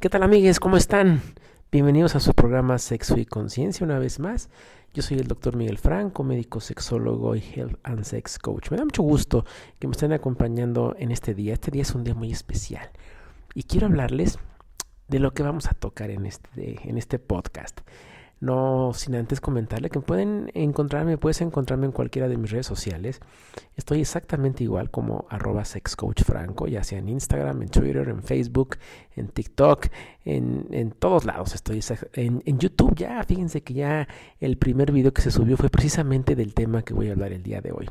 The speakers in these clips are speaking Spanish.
¿Qué tal amigues? ¿Cómo están? Bienvenidos a su programa Sexo y Conciencia una vez más. Yo soy el doctor Miguel Franco, médico sexólogo y health and sex coach. Me da mucho gusto que me estén acompañando en este día. Este día es un día muy especial y quiero hablarles de lo que vamos a tocar en este, en este podcast. No sin antes comentarle que pueden encontrarme, puedes encontrarme en cualquiera de mis redes sociales. Estoy exactamente igual como arroba sexcoachfranco, ya sea en Instagram, en Twitter, en Facebook, en TikTok, en, en todos lados. Estoy en, en, YouTube ya, fíjense que ya el primer video que se subió fue precisamente del tema que voy a hablar el día de hoy.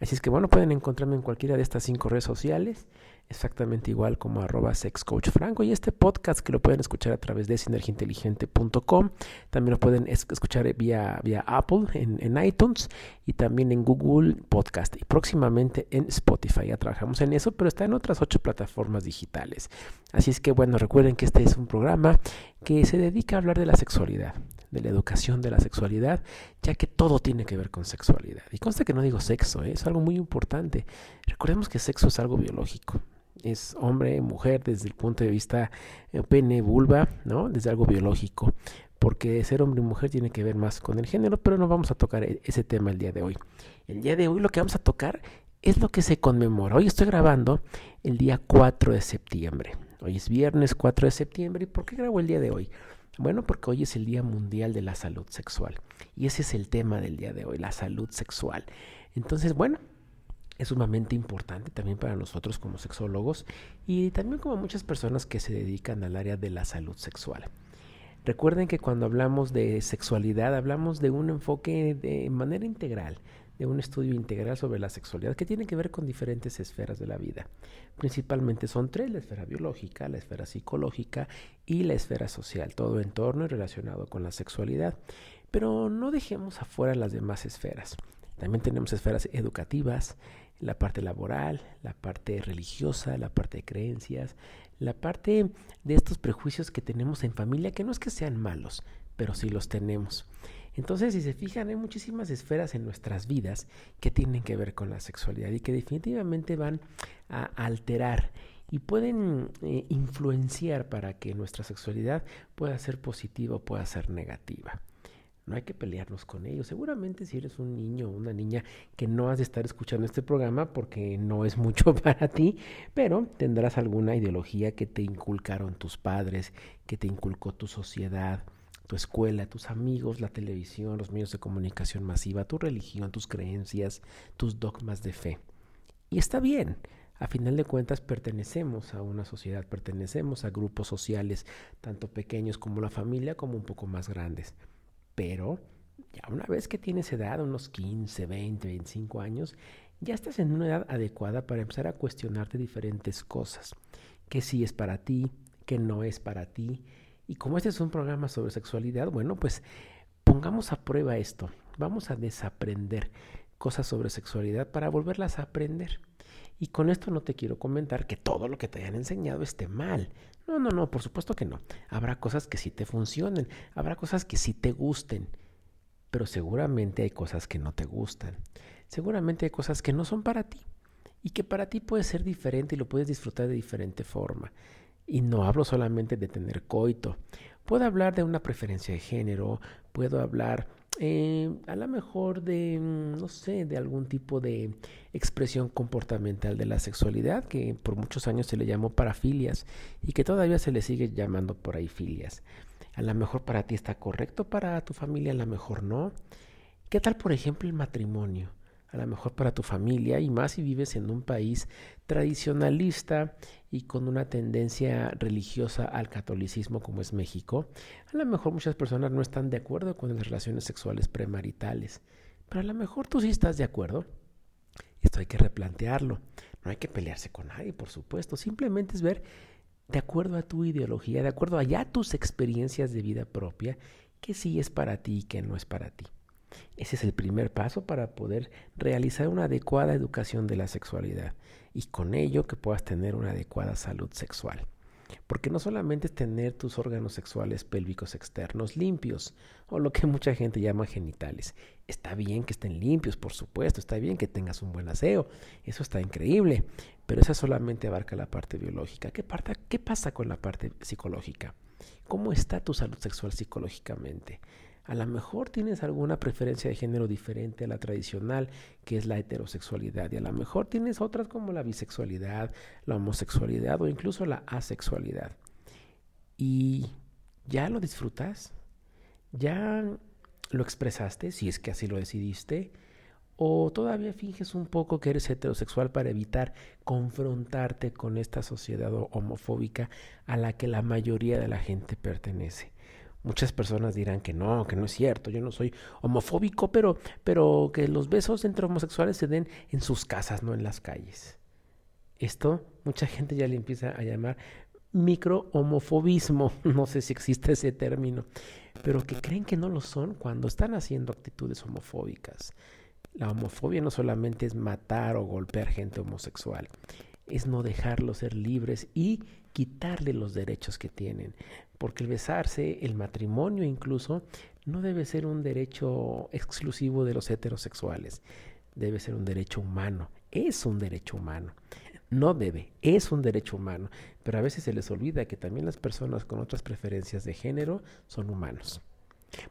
Así es que bueno, pueden encontrarme en cualquiera de estas cinco redes sociales exactamente igual como arroba sexcoachfranco y este podcast que lo pueden escuchar a través de sinergiainteligente.com también lo pueden escuchar vía, vía Apple en, en, iTunes y también en Google Podcast y próximamente en Spotify ya trabajamos en eso pero está en otras ocho plataformas digitales así es que bueno recuerden que este es un programa que se dedica a hablar de la sexualidad de la educación de la sexualidad, ya que todo tiene que ver con sexualidad. Y consta que no digo sexo, ¿eh? es algo muy importante. Recordemos que sexo es algo biológico es hombre, mujer, desde el punto de vista eh, pene, vulva, ¿no? Desde algo biológico, porque ser hombre y mujer tiene que ver más con el género, pero no vamos a tocar e, ese tema el día de hoy. El día de hoy lo que vamos a tocar es lo que se conmemora. Hoy estoy grabando el día 4 de septiembre. Hoy es viernes 4 de septiembre. ¿Y por qué grabo el día de hoy? Bueno, porque hoy es el Día Mundial de la Salud Sexual. Y ese es el tema del día de hoy, la salud sexual. Entonces, bueno, es sumamente importante también para nosotros como sexólogos y también como muchas personas que se dedican al área de la salud sexual. Recuerden que cuando hablamos de sexualidad hablamos de un enfoque de manera integral, de un estudio integral sobre la sexualidad que tiene que ver con diferentes esferas de la vida. Principalmente son tres, la esfera biológica, la esfera psicológica y la esfera social, todo en torno y relacionado con la sexualidad. Pero no dejemos afuera las demás esferas. También tenemos esferas educativas, la parte laboral, la parte religiosa, la parte de creencias, la parte de estos prejuicios que tenemos en familia, que no es que sean malos, pero sí los tenemos. Entonces, si se fijan, hay muchísimas esferas en nuestras vidas que tienen que ver con la sexualidad y que definitivamente van a alterar y pueden eh, influenciar para que nuestra sexualidad pueda ser positiva o pueda ser negativa. No hay que pelearnos con ellos. Seguramente si eres un niño o una niña que no has de estar escuchando este programa porque no es mucho para ti, pero tendrás alguna ideología que te inculcaron tus padres, que te inculcó tu sociedad, tu escuela, tus amigos, la televisión, los medios de comunicación masiva, tu religión, tus creencias, tus dogmas de fe. Y está bien. A final de cuentas pertenecemos a una sociedad, pertenecemos a grupos sociales, tanto pequeños como la familia, como un poco más grandes. Pero ya una vez que tienes edad, unos 15, 20, 25 años, ya estás en una edad adecuada para empezar a cuestionarte diferentes cosas. ¿Qué sí es para ti? ¿Qué no es para ti? Y como este es un programa sobre sexualidad, bueno, pues pongamos a prueba esto. Vamos a desaprender cosas sobre sexualidad para volverlas a aprender. Y con esto no te quiero comentar que todo lo que te hayan enseñado esté mal. No, no, no, por supuesto que no. Habrá cosas que sí te funcionen, habrá cosas que sí te gusten, pero seguramente hay cosas que no te gustan. Seguramente hay cosas que no son para ti y que para ti puede ser diferente y lo puedes disfrutar de diferente forma. Y no hablo solamente de tener coito. Puedo hablar de una preferencia de género, puedo hablar eh, a lo mejor de, mm, no sé, de algún tipo de expresión comportamental de la sexualidad, que por muchos años se le llamó parafilias y que todavía se le sigue llamando por ahí filias. A lo mejor para ti está correcto, para tu familia a lo mejor no. ¿Qué tal, por ejemplo, el matrimonio? A lo mejor para tu familia y más si vives en un país tradicionalista y con una tendencia religiosa al catolicismo como es México, a lo mejor muchas personas no están de acuerdo con las relaciones sexuales premaritales, pero a lo mejor tú sí estás de acuerdo. Esto hay que replantearlo. No hay que pelearse con nadie, por supuesto. Simplemente es ver de acuerdo a tu ideología, de acuerdo a ya tus experiencias de vida propia, qué sí es para ti y qué no es para ti. Ese es el primer paso para poder realizar una adecuada educación de la sexualidad y con ello que puedas tener una adecuada salud sexual. Porque no solamente es tener tus órganos sexuales pélvicos externos limpios, o lo que mucha gente llama genitales. Está bien que estén limpios, por supuesto, está bien que tengas un buen aseo, eso está increíble, pero eso solamente abarca la parte biológica. ¿Qué, qué pasa con la parte psicológica? ¿Cómo está tu salud sexual psicológicamente? A lo mejor tienes alguna preferencia de género diferente a la tradicional, que es la heterosexualidad, y a lo mejor tienes otras como la bisexualidad, la homosexualidad o incluso la asexualidad. ¿Y ya lo disfrutas? ¿Ya lo expresaste, si es que así lo decidiste? ¿O todavía finges un poco que eres heterosexual para evitar confrontarte con esta sociedad homofóbica a la que la mayoría de la gente pertenece? Muchas personas dirán que no, que no es cierto, yo no soy homofóbico, pero, pero que los besos entre homosexuales se den en sus casas, no en las calles. Esto mucha gente ya le empieza a llamar micro-homofobismo, no sé si existe ese término, pero que creen que no lo son cuando están haciendo actitudes homofóbicas. La homofobia no solamente es matar o golpear gente homosexual, es no dejarlos ser libres y quitarle los derechos que tienen. Porque el besarse, el matrimonio incluso, no debe ser un derecho exclusivo de los heterosexuales. Debe ser un derecho humano. Es un derecho humano. No debe, es un derecho humano. Pero a veces se les olvida que también las personas con otras preferencias de género son humanos.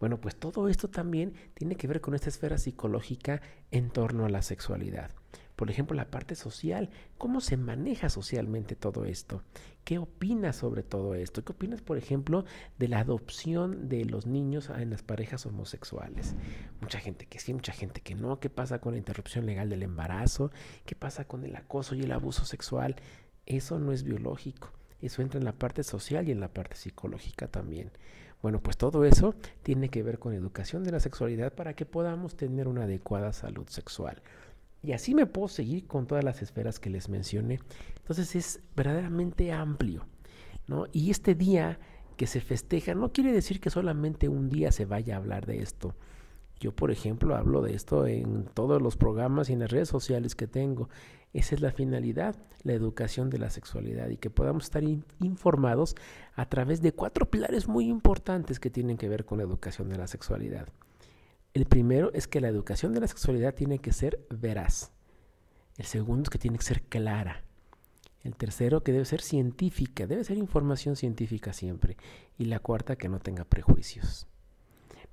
Bueno, pues todo esto también tiene que ver con esta esfera psicológica en torno a la sexualidad. Por ejemplo, la parte social, cómo se maneja socialmente todo esto. ¿Qué opinas sobre todo esto? ¿Qué opinas, por ejemplo, de la adopción de los niños en las parejas homosexuales? Mucha gente que sí, mucha gente que no. ¿Qué pasa con la interrupción legal del embarazo? ¿Qué pasa con el acoso y el abuso sexual? Eso no es biológico. Eso entra en la parte social y en la parte psicológica también. Bueno, pues todo eso tiene que ver con educación de la sexualidad para que podamos tener una adecuada salud sexual. Y así me puedo seguir con todas las esferas que les mencioné. Entonces es verdaderamente amplio. ¿no? Y este día que se festeja no quiere decir que solamente un día se vaya a hablar de esto. Yo, por ejemplo, hablo de esto en todos los programas y en las redes sociales que tengo. Esa es la finalidad, la educación de la sexualidad y que podamos estar informados a través de cuatro pilares muy importantes que tienen que ver con la educación de la sexualidad. El primero es que la educación de la sexualidad tiene que ser veraz. El segundo es que tiene que ser clara. El tercero que debe ser científica, debe ser información científica siempre. Y la cuarta que no tenga prejuicios.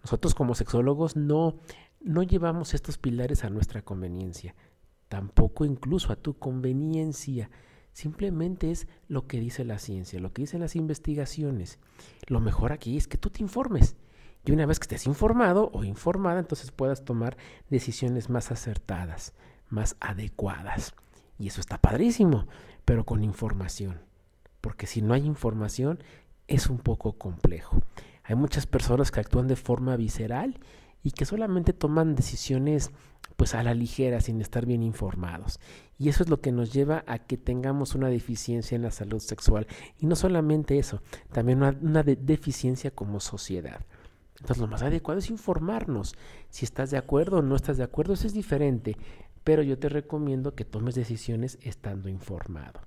Nosotros como sexólogos no, no llevamos estos pilares a nuestra conveniencia, tampoco incluso a tu conveniencia. Simplemente es lo que dice la ciencia, lo que dicen las investigaciones. Lo mejor aquí es que tú te informes y una vez que estés informado o informada, entonces puedas tomar decisiones más acertadas, más adecuadas. Y eso está padrísimo, pero con información. Porque si no hay información, es un poco complejo. Hay muchas personas que actúan de forma visceral y que solamente toman decisiones pues a la ligera sin estar bien informados. Y eso es lo que nos lleva a que tengamos una deficiencia en la salud sexual. Y no solamente eso, también una, deficiencia como sociedad. Entonces lo más adecuado es informarnos. Si estás de acuerdo o no estás de acuerdo, eso es diferente. Pero yo te recomiendo que tomes decisiones estando informado.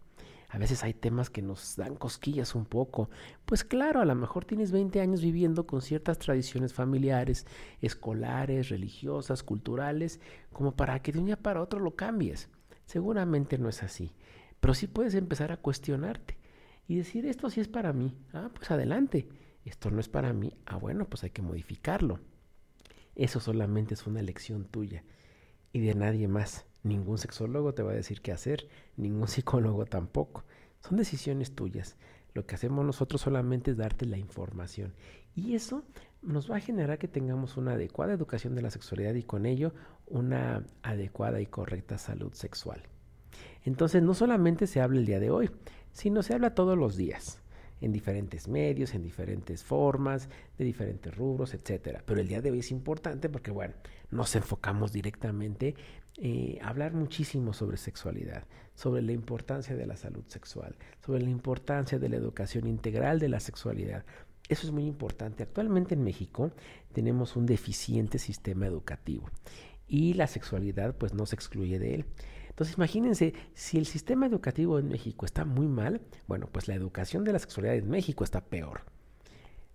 A veces hay temas que nos dan cosquillas un poco. Pues claro, a lo mejor tienes 20 años viviendo con ciertas tradiciones familiares, escolares, religiosas, culturales, como para que de un día para otro lo cambies. Seguramente no es así. Pero sí puedes empezar a cuestionarte y decir, esto sí es para mí. Ah, pues adelante esto no es para mí, ah bueno, pues hay que modificarlo. Eso solamente es una elección tuya y de nadie más. Ningún sexólogo te va a decir qué hacer, ningún psicólogo tampoco. Son decisiones tuyas. Lo que hacemos nosotros solamente es darte la información. Y eso nos va a generar que tengamos una adecuada educación de la sexualidad y con ello una adecuada y correcta salud sexual. Entonces no solamente se habla el día de hoy, sino se habla todos los días en diferentes medios, en diferentes formas, de diferentes rubros, etcétera. Pero el día de hoy es importante porque, bueno, nos enfocamos directamente eh, a hablar muchísimo sobre sexualidad, sobre la importancia de la salud sexual, sobre la importancia de la educación integral de la sexualidad. Eso es muy importante. Actualmente en México tenemos un deficiente sistema educativo y la sexualidad pues no se excluye de él. Entonces imagínense, si el sistema educativo en México está muy mal, bueno, pues la educación de la sexualidad en México está peor.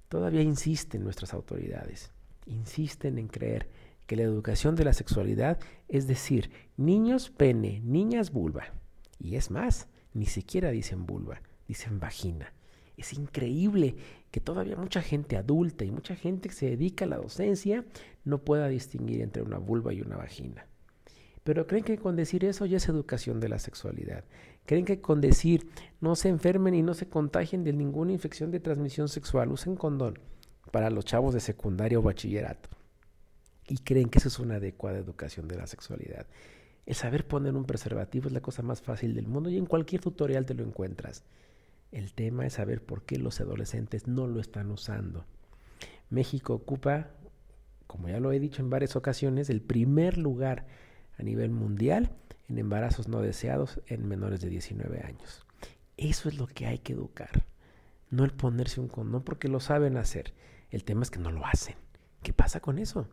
Todavía insisten nuestras autoridades, insisten en creer que la educación de la sexualidad es decir, niños pene, niñas vulva. Y es más, ni siquiera dicen vulva, dicen vagina. Es increíble que todavía mucha gente adulta y mucha gente que se dedica a la docencia no pueda distinguir entre una vulva y una vagina. Pero creen que con decir eso ya es educación de la sexualidad. Creen que con decir no se enfermen y no se contagien de ninguna infección de transmisión sexual, usen condón para los chavos de secundaria o bachillerato. Y creen que eso es una adecuada educación de la sexualidad. El saber poner un preservativo es la cosa más fácil del mundo y en cualquier tutorial te lo encuentras. El tema es saber por qué los adolescentes no lo están usando. México ocupa, como ya lo he dicho en varias ocasiones, el primer lugar a nivel mundial en embarazos no deseados en menores de 19 años. Eso es lo que hay que educar. No el ponerse un condón porque lo saben hacer. El tema es que no lo hacen. ¿Qué pasa con eso?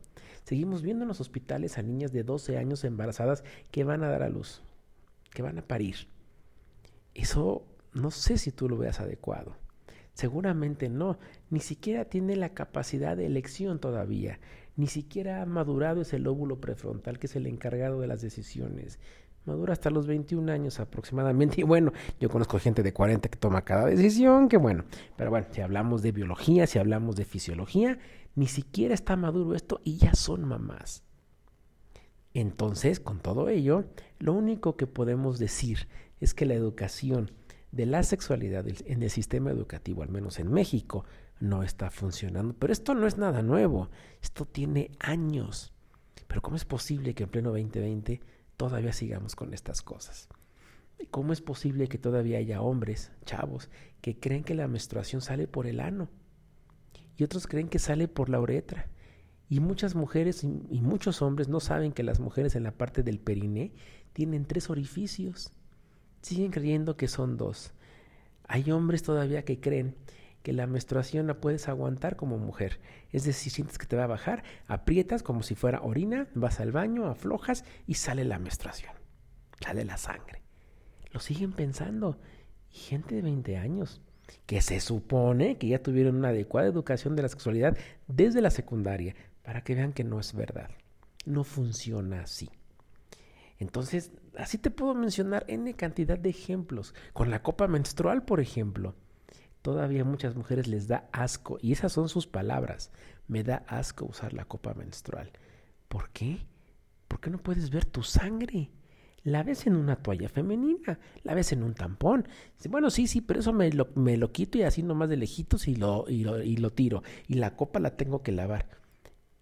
Seguimos viendo en los hospitales a niñas de 12 años embarazadas que van a dar a luz, que van a parir. Eso no sé si tú lo veas adecuado. Seguramente no. Ni siquiera tiene la capacidad de elección todavía ni siquiera ha madurado ese lóbulo prefrontal que es el encargado de las decisiones. Madura hasta los 21 años aproximadamente. Y bueno, yo conozco gente de 40 que toma cada decisión, que bueno. Pero bueno, si hablamos de biología, si hablamos de fisiología, ni siquiera está maduro esto y ya son mamás. Entonces, con todo ello, lo único que podemos decir es que la educación de la sexualidad en el sistema educativo, al menos en México, no está funcionando. Pero esto no es nada nuevo, esto tiene años. Pero ¿cómo es posible que en pleno 2020 todavía sigamos con estas cosas? ¿Cómo es posible que todavía haya hombres, chavos, que creen que la menstruación sale por el ano? Y otros creen que sale por la uretra. Y muchas mujeres y, muchos hombres no saben que las mujeres en la parte del periné tienen tres orificios. Siguen creyendo que son dos. Hay hombres todavía que creen que la menstruación la puedes aguantar como mujer. Es decir, sientes que te va a bajar, aprietas como si fuera orina, vas al baño, aflojas y sale la menstruación. Sale la sangre. Lo siguen pensando. Y gente de 20 años que se supone que ya tuvieron una adecuada educación de la sexualidad desde la secundaria, para que vean que no es verdad. No funciona así. Entonces, así te puedo mencionar N cantidad de ejemplos. Con la copa menstrual, por ejemplo todavía muchas mujeres les da asco, y esas son sus palabras, me da asco usar la copa menstrual. ¿Por qué? ¿Por qué no puedes ver tu sangre? La ves en una toalla femenina, la ves en un tampón. Bueno, sí, sí, pero eso me lo, me lo quito y así nomás de lejitos y lo, y, lo, y lo tiro. Y la copa la tengo que lavar.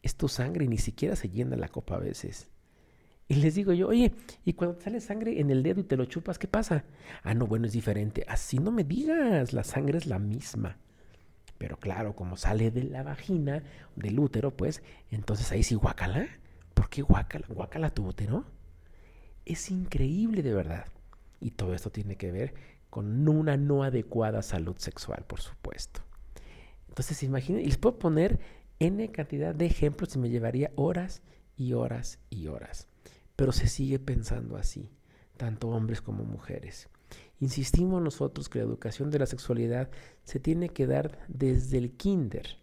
Es tu sangre y ni siquiera se llena la copa a veces. Y les digo yo, oye, y cuando te sale sangre en el dedo y te lo chupas, ¿qué pasa? Ah, no, bueno, es diferente. Así no me digas, la sangre es la misma. Pero claro, como sale de la vagina, del útero, pues, entonces ahí sí guácala. ¿Por qué guácala? ¿Guácala tu útero? Es increíble de verdad. Y todo esto tiene que ver con una no adecuada salud sexual, por supuesto. Entonces, imaginen, y les puedo poner N cantidad de ejemplos y me llevaría horas y horas y horas pero se sigue pensando así, tanto hombres como mujeres. Insistimos nosotros que la educación de la sexualidad se tiene que dar desde el kinder,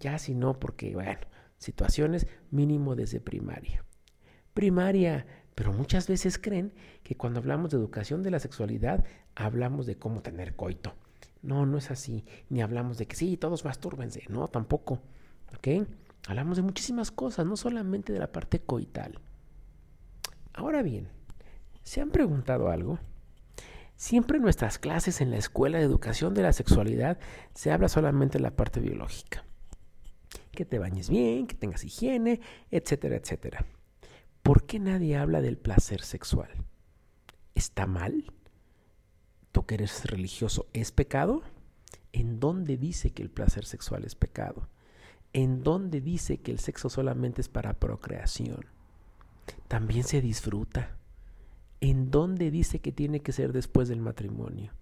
ya si no, porque, bueno, situaciones mínimo desde primaria. Primaria, pero muchas veces creen que cuando hablamos de educación de la sexualidad, hablamos de cómo tener coito. No, no es así. Ni hablamos de que sí, todos mastúrbense. No, tampoco. ¿Ok? Hablamos de muchísimas cosas, no solamente de la parte coital. Ahora bien, ¿se han preguntado algo? Siempre en nuestras clases en la escuela de educación de la sexualidad se habla solamente de la parte biológica. Que te bañes bien, que tengas higiene, etcétera, etcétera. ¿Por qué nadie habla del placer sexual? ¿Está mal? ¿Tú que eres religioso es pecado? ¿En dónde dice que el placer sexual es pecado? ¿En dónde dice que el sexo solamente es para procreación? También se disfruta. ¿En dónde dice que tiene que ser después del matrimonio?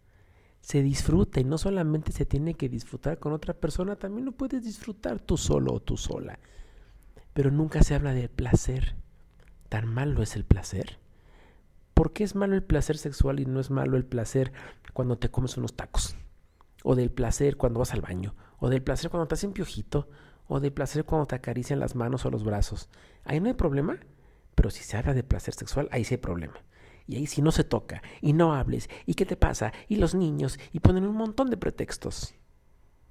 se disfruta y no solamente se tiene que disfrutar con otra persona, también lo puedes disfrutar tú solo o tú sola. Pero nunca se habla del placer. ¿Tan malo es el placer? ¿Por qué es malo el placer sexual y no es malo el placer cuando te comes unos tacos? O del placer cuando vas al baño, o del placer cuando te hacen piojito, o del placer cuando te acarician las manos o los brazos. Ahí no hay problema, pero si se habla de placer sexual, ahí sí hay problema. Y ahí si no se toca, y no hables, y qué te pasa, y los niños, y ponen un montón de pretextos.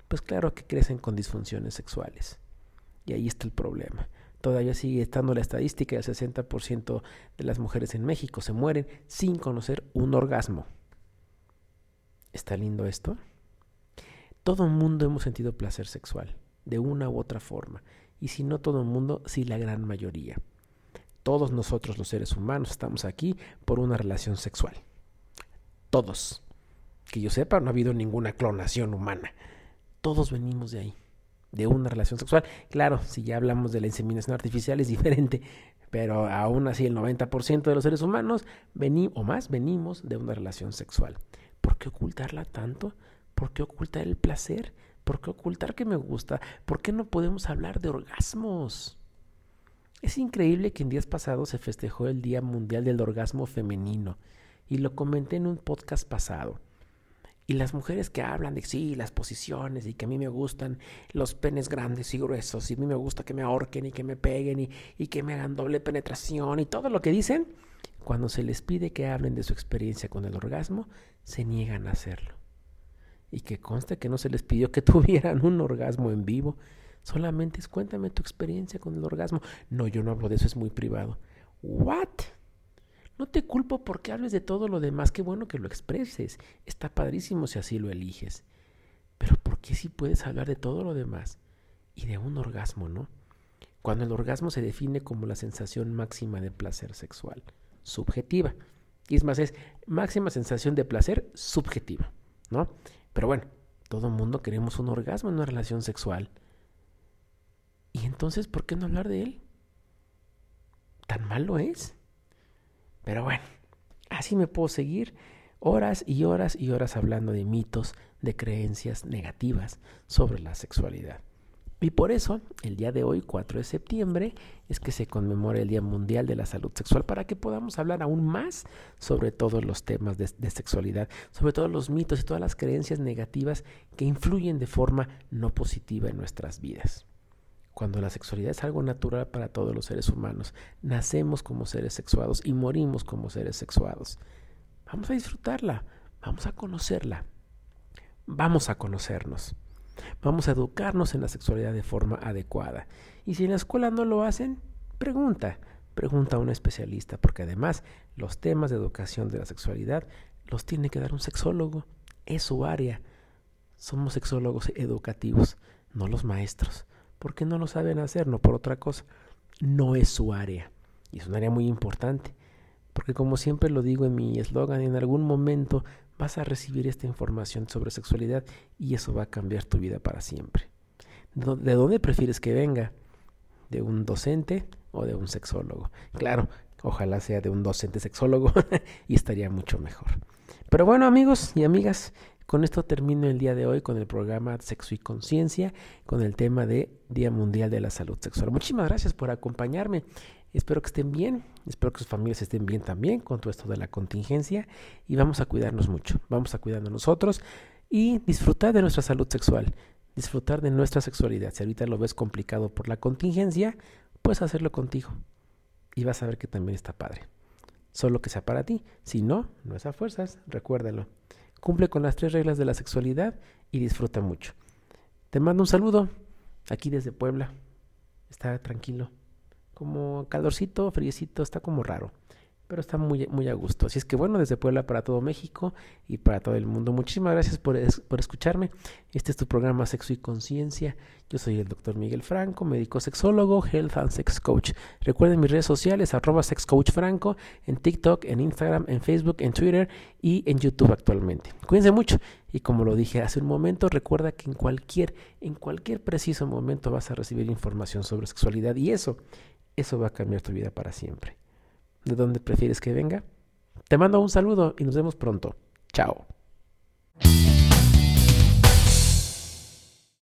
Pues claro que crecen con disfunciones sexuales. Y ahí está el problema. Todavía sigue estando la estadística del 60% de las mujeres en México se mueren sin conocer un orgasmo. ¿Está lindo esto? Todo el mundo hemos sentido placer sexual, de una u otra forma. Y si no todo el mundo, sí la gran mayoría. Todos nosotros los seres humanos estamos aquí por una relación sexual. Todos. Que yo sepa, no ha habido ninguna clonación humana. Todos venimos de ahí, de una relación sexual. Claro, si ya hablamos de la inseminación artificial es diferente, pero aún así el 90% de los seres humanos venimos, o más venimos de una relación sexual. ¿Por qué ocultarla tanto? ¿Por qué ocultar el placer? ¿Por qué ocultar que me gusta? ¿Por qué no podemos hablar de orgasmos? Es increíble que en días pasados se festejó el Día Mundial del Orgasmo Femenino y lo comenté en un podcast pasado. Y las mujeres que hablan de sí, las posiciones y que a mí me gustan los penes grandes y gruesos y a mí me gusta que me ahorquen y que me peguen y, que me hagan doble penetración y todo lo que dicen, cuando se les pide que hablen de su experiencia con el orgasmo, se niegan a hacerlo. Y que conste que no se les pidió que tuvieran un orgasmo en vivo, Solamente es cuéntame tu experiencia con el orgasmo. No, yo no hablo de eso, es muy privado. ¿What? No te culpo porque hables de todo lo demás. Qué bueno que lo expreses. Está padrísimo si así lo eliges. Pero ¿por qué si puedes hablar de todo lo demás? Y de un orgasmo, ¿no? Cuando el orgasmo se define como la sensación máxima de placer sexual, subjetiva. Y es más, es máxima sensación de placer subjetiva, ¿no? Pero bueno, todo mundo queremos un orgasmo en una relación sexual. Y entonces, ¿por qué no hablar de él? ¿Tan malo es? Pero bueno, así me puedo seguir horas y horas y horas hablando de mitos, de creencias negativas sobre la sexualidad. Y por eso, el día de hoy, 4 de septiembre, es que se conmemora el Día Mundial de la Salud Sexual para que podamos hablar aún más sobre todos los temas de, de, sexualidad, sobre todos los mitos y todas las creencias negativas que influyen de forma no positiva en nuestras vidas cuando la sexualidad es algo natural para todos los seres humanos. Nacemos como seres sexuados y morimos como seres sexuados. Vamos a disfrutarla, vamos a conocerla, vamos a conocernos. Vamos a educarnos en la sexualidad de forma adecuada. Y si en la escuela no lo hacen, pregunta, pregunta a un especialista, porque además los temas de educación de la sexualidad los tiene que dar un sexólogo. Es su área. Somos sexólogos educativos, no los maestros porque no lo saben hacer, no por otra cosa. No es su área. Y es un área muy importante. Porque como siempre lo digo en mi eslogan, en algún momento vas a recibir esta información sobre sexualidad y eso va a cambiar tu vida para siempre. ¿De dónde prefieres que venga? ¿De un docente o de un sexólogo? Claro, ojalá sea de un docente sexólogo y estaría mucho mejor. Pero bueno amigos y amigas, con esto termino el día de hoy con el programa Sexo y Conciencia, con el tema de Día Mundial de la Salud Sexual. Muchísimas gracias por acompañarme. Espero que estén bien, espero que sus familias estén bien también con todo esto de la contingencia y vamos a cuidarnos mucho, vamos a cuidarnos nosotros y disfrutar de nuestra salud sexual, disfrutar de nuestra sexualidad. Si ahorita lo ves complicado por la contingencia, puedes hacerlo contigo y vas a ver que también está padre. Solo que sea para ti, si no, no es a fuerzas, recuérdalo. Cumple con las tres reglas de la sexualidad y disfruta mucho. Te mando un saludo aquí desde Puebla. Está tranquilo. Como calorcito, friecito, está como raro pero está muy, muy a gusto. Así es que bueno, desde Puebla para todo México y para todo el mundo. Muchísimas gracias por, por escucharme. Este es tu programa Sexo y Conciencia. Yo soy el doctor Miguel Franco, médico sexólogo, health and sex coach. Recuerden mis redes sociales, arroba sexcoachfranco, en TikTok, en Instagram, en Facebook, en Twitter y en YouTube actualmente. Cuídense mucho y como lo dije hace un momento, recuerda que en cualquier, en cualquier preciso momento vas a recibir información sobre sexualidad y eso, eso va a cambiar tu vida para siempre de dónde prefieres que venga. Te mando un saludo y nos vemos pronto. Chao.